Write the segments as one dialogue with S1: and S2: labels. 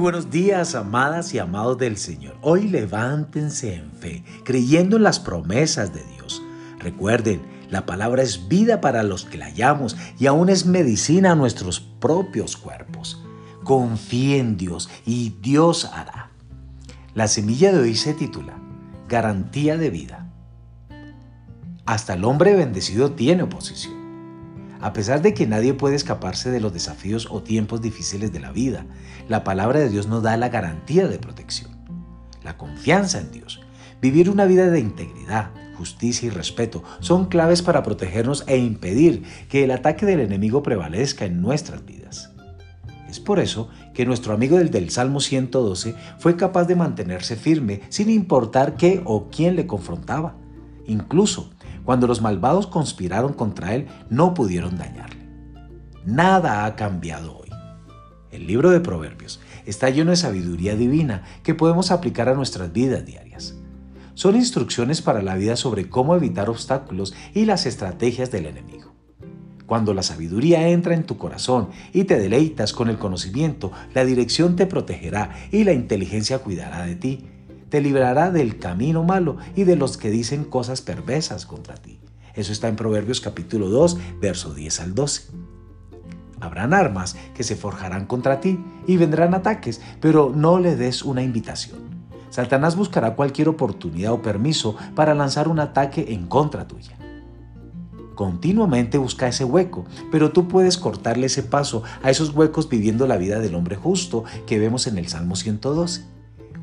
S1: Buenos días, amadas y amados del Señor. Hoy levántense en fe, creyendo en las promesas de Dios. Recuerden, la palabra es vida para los que la hallamos y aún es medicina a nuestros propios cuerpos. Confíe en Dios y Dios hará. La semilla de hoy se titula Garantía de vida. Hasta el hombre bendecido tiene oposición. A pesar de que nadie puede escaparse de los desafíos o tiempos difíciles de la vida, la palabra de Dios nos da la garantía de protección, la confianza en Dios. Vivir una vida de integridad, justicia y respeto son claves para protegernos e impedir que el ataque del enemigo prevalezca en nuestras vidas. Es por eso que nuestro amigo del, del Salmo 112 fue capaz de mantenerse firme sin importar qué o quién le confrontaba. Incluso cuando los malvados conspiraron contra él, no pudieron dañarle. Nada ha cambiado hoy. El libro de Proverbios está lleno de sabiduría divina que podemos aplicar a nuestras vidas diarias. Son instrucciones para la vida sobre cómo evitar obstáculos y las estrategias del enemigo. Cuando la sabiduría entra en tu corazón y te deleitas con el conocimiento, la dirección te protegerá y la inteligencia cuidará de ti te librará del camino malo y de los que dicen cosas perversas contra ti. Eso está en Proverbios capítulo 2, verso 10 al 12. Habrán armas que se forjarán contra ti y vendrán ataques, pero no le des una invitación. Satanás buscará cualquier oportunidad o permiso para lanzar un ataque en contra tuya. Continuamente busca ese hueco, pero tú puedes cortarle ese paso a esos huecos viviendo la vida del hombre justo que vemos en el Salmo 112.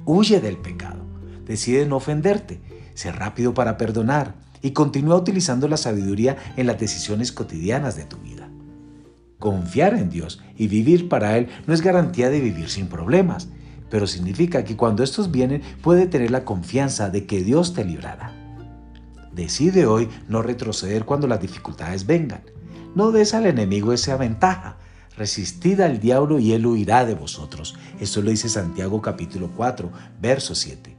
S1: Huye del pecado. Decide no ofenderte. Sé rápido para perdonar y continúa utilizando la sabiduría en las decisiones cotidianas de tu vida. Confiar en Dios y vivir para Él no es garantía de vivir sin problemas, pero significa que cuando estos vienen puede tener la confianza de que Dios te librará. Decide hoy no retroceder cuando las dificultades vengan. No des al enemigo esa ventaja, Resistid al diablo y él huirá de vosotros. Esto lo dice Santiago capítulo 4, verso 7.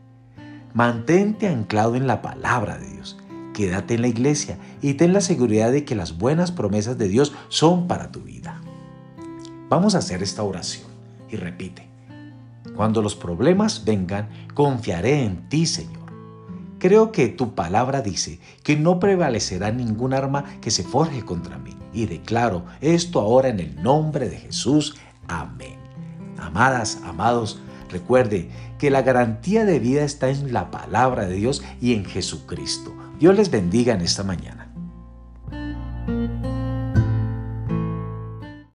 S1: Mantente anclado en la palabra de Dios. Quédate en la iglesia y ten la seguridad de que las buenas promesas de Dios son para tu vida. Vamos a hacer esta oración y repite. Cuando los problemas vengan, confiaré en ti, Señor. Creo que tu palabra dice que no prevalecerá ningún arma que se forje contra mí. Y declaro esto ahora en el nombre de Jesús. Amén. Amadas, amados, recuerde que la garantía de vida está en la palabra de Dios y en Jesucristo. Dios les bendiga en esta mañana.